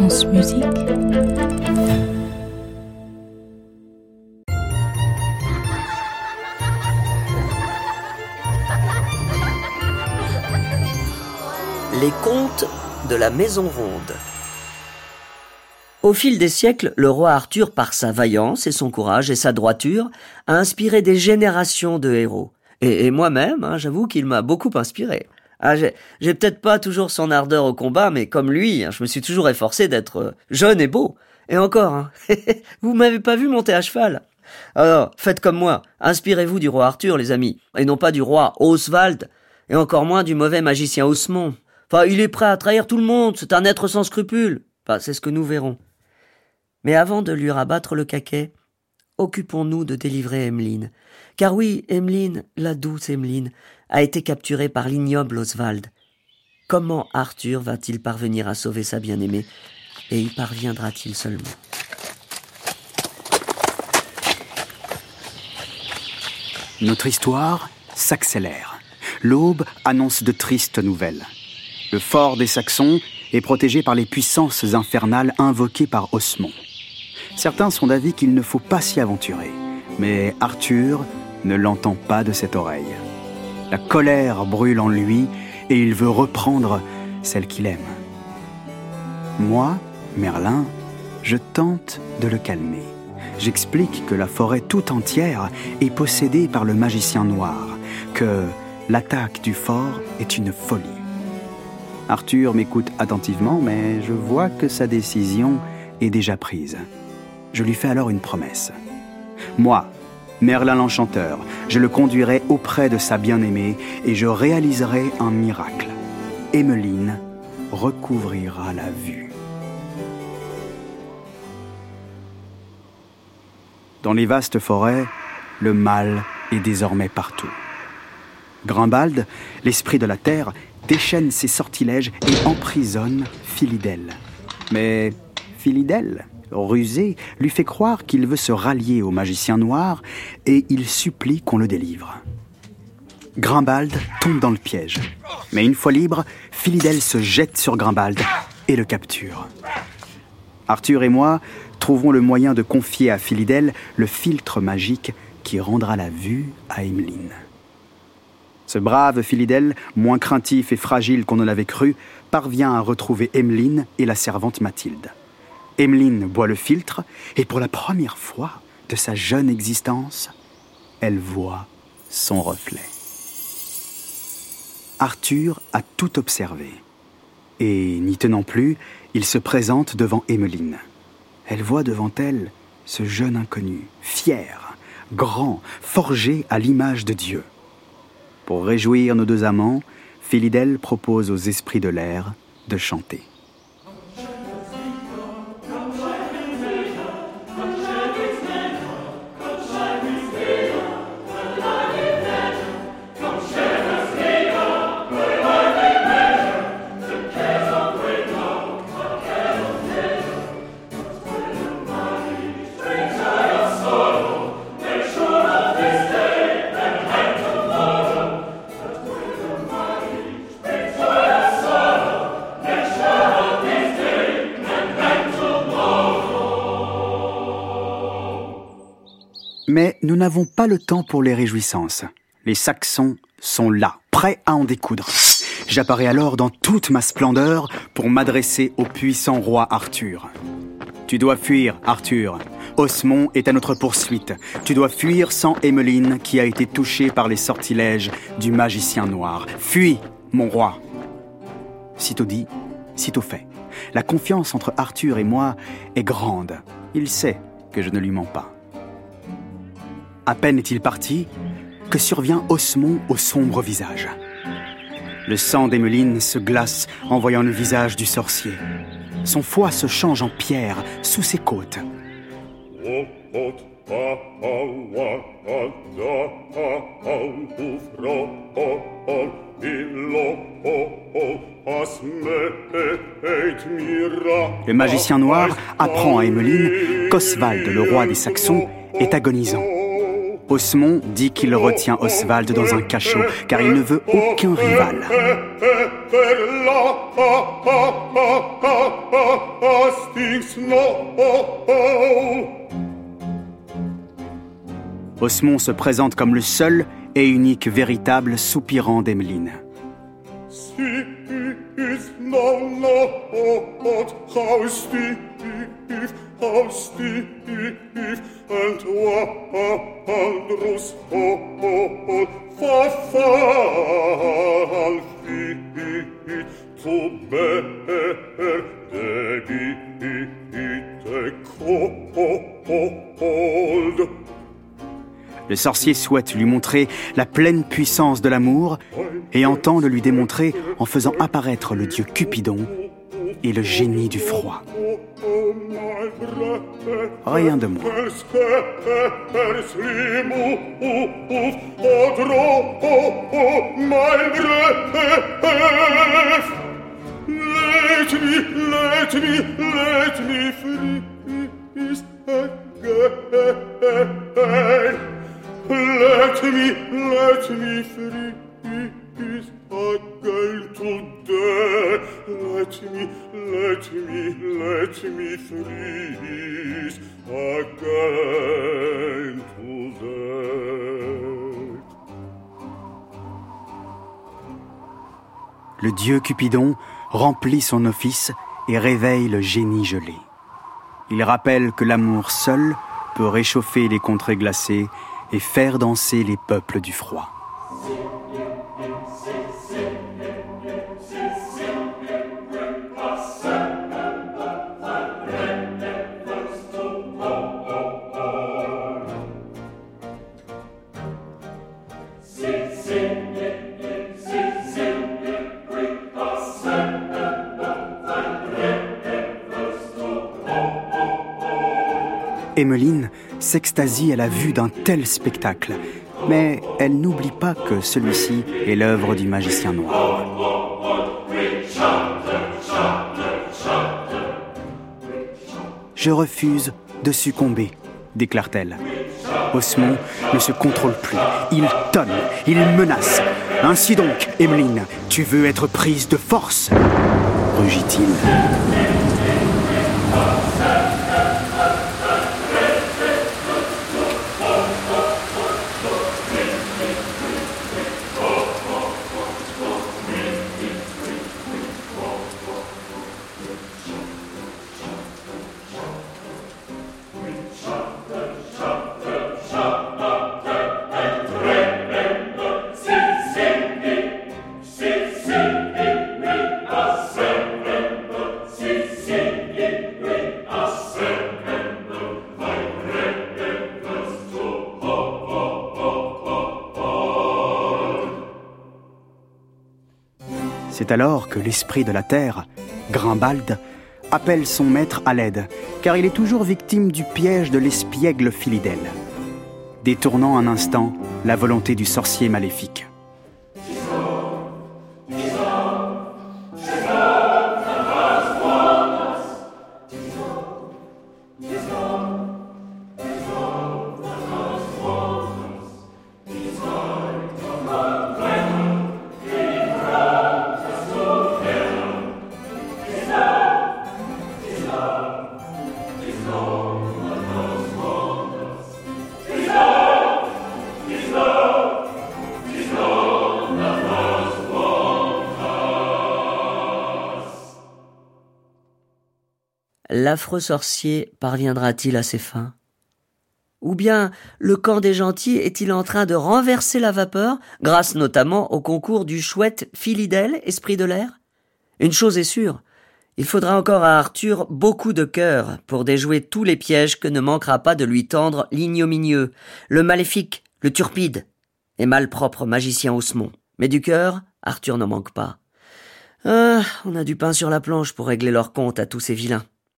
Les contes de la Maison Ronde. Au fil des siècles, le roi Arthur, par sa vaillance et son courage et sa droiture, a inspiré des générations de héros. Et, moi-même, hein, j'avoue qu'il m'a beaucoup inspiré. Ah, j'ai peut-être pas toujours son ardeur au combat, mais comme lui, hein, je me suis toujours efforcé d'être euh, jeune et beau. Et encore, hein, vous m'avez pas vu monter à cheval. Alors, faites comme moi, inspirez-vous du roi Arthur, les amis, et non pas du roi Oswald, et encore moins du mauvais magicien Osmond. Enfin, il est prêt à trahir tout le monde, c'est un être sans scrupules. Enfin, c'est ce que nous verrons. Mais avant de lui rabattre le caquet, occupons-nous de délivrer Emmeline. Car oui, Emmeline, la douce Emmeline, a été capturée par l'ignoble Oswald. Comment Arthur va-t-il parvenir à sauver sa bien-aimée et y parviendra-t-il seulement? Notre histoire s'accélère. L'aube annonce de tristes nouvelles. Le fort des Saxons est protégé par les puissances infernales invoquées par Osmond. Certains sont d'avis qu'il ne faut pas s'y aventurer, mais Arthur ne l'entend pas de cette oreille. La colère brûle en lui et il veut reprendre celle qu'il aime. Moi, Merlin, je tente de le calmer. J'explique que la forêt tout entière est possédée par le magicien noir, que l'attaque du fort est une folie. Arthur m'écoute attentivement, mais je vois que sa décision est déjà prise. Je lui fais alors une promesse. Moi, Merlin l'Enchanteur, je le conduirai auprès de sa bien-aimée et je réaliserai un miracle. Emmeline recouvrira la vue. Dans les vastes forêts, le mal est désormais partout. Grimbald, l'esprit de la terre, déchaîne ses sortilèges et emprisonne Philidel. Mais Philidel, rusé, lui fait croire qu'il veut se rallier au magicien noir et il supplie qu'on le délivre. Grimbald tombe dans le piège. Mais une fois libre, Philidel se jette sur Grimbald et le capture. Arthur et moi trouvons le moyen de confier à Philidel le filtre magique qui rendra la vue à Emmeline. Ce brave Philidel, moins craintif et fragile qu'on ne l'avait cru, parvient à retrouver Emmeline et la servante Mathilde. Emmeline boit le filtre et pour la première fois de sa jeune existence, elle voit son reflet. Arthur a tout observé et, n'y tenant plus, il se présente devant Emmeline. Elle voit devant elle ce jeune inconnu, fier, grand, forgé à l'image de Dieu. Pour réjouir nos deux amants, Philidel propose aux esprits de l'air de chanter. Nous n'avons pas le temps pour les réjouissances. Les Saxons sont là, prêts à en découdre. J'apparais alors dans toute ma splendeur pour m'adresser au puissant roi Arthur. Tu dois fuir, Arthur. Osmond est à notre poursuite. Tu dois fuir sans Emmeline qui a été touchée par les sortilèges du magicien noir. Fuis, mon roi. Sitôt dit, sitôt fait. La confiance entre Arthur et moi est grande. Il sait que je ne lui mens pas. À peine est-il parti que survient Osmond au sombre visage. Le sang d'Emmeline se glace en voyant le visage du sorcier. Son foie se change en pierre sous ses côtes. Le magicien noir apprend à Emmeline qu'Oswald, le roi des Saxons, est agonisant. Osmond dit qu'il retient Oswald dans un cachot car il ne veut aucun rival. Osmond se présente comme le seul et unique véritable soupirant d'Emeline. Le sorcier souhaite lui montrer la pleine puissance de l'amour et entend le lui démontrer en faisant apparaître le dieu Cupidon et le génie du froid. Rien de moins. Let me, let me freeze again today. Le dieu Cupidon remplit son office et réveille le génie gelé. Il rappelle que l'amour seul peut réchauffer les contrées glacées et faire danser les peuples du froid. Emmeline s'extasie à la vue d'un tel spectacle, mais elle n'oublie pas que celui-ci est l'œuvre du magicien noir. Je refuse de succomber, déclare-t-elle. Osmond ne se contrôle plus. Il tonne, il menace. Ainsi donc, Emmeline, tu veux être prise de force rugit-il. C'est alors que l'esprit de la terre, Grimbald, appelle son maître à l'aide, car il est toujours victime du piège de l'espiègle Philidel, détournant un instant la volonté du sorcier maléfique. L'affreux sorcier parviendra-t-il à ses fins? Ou bien le camp des gentils est-il en train de renverser la vapeur, grâce notamment au concours du chouette Philidel, esprit de l'air? Une chose est sûre, il faudra encore à Arthur beaucoup de cœur pour déjouer tous les pièges que ne manquera pas de lui tendre l'ignominieux, le maléfique, le turpide et malpropre magicien Osmond. Mais du cœur, Arthur n'en manque pas. Ah, on a du pain sur la planche pour régler leur compte à tous ces vilains.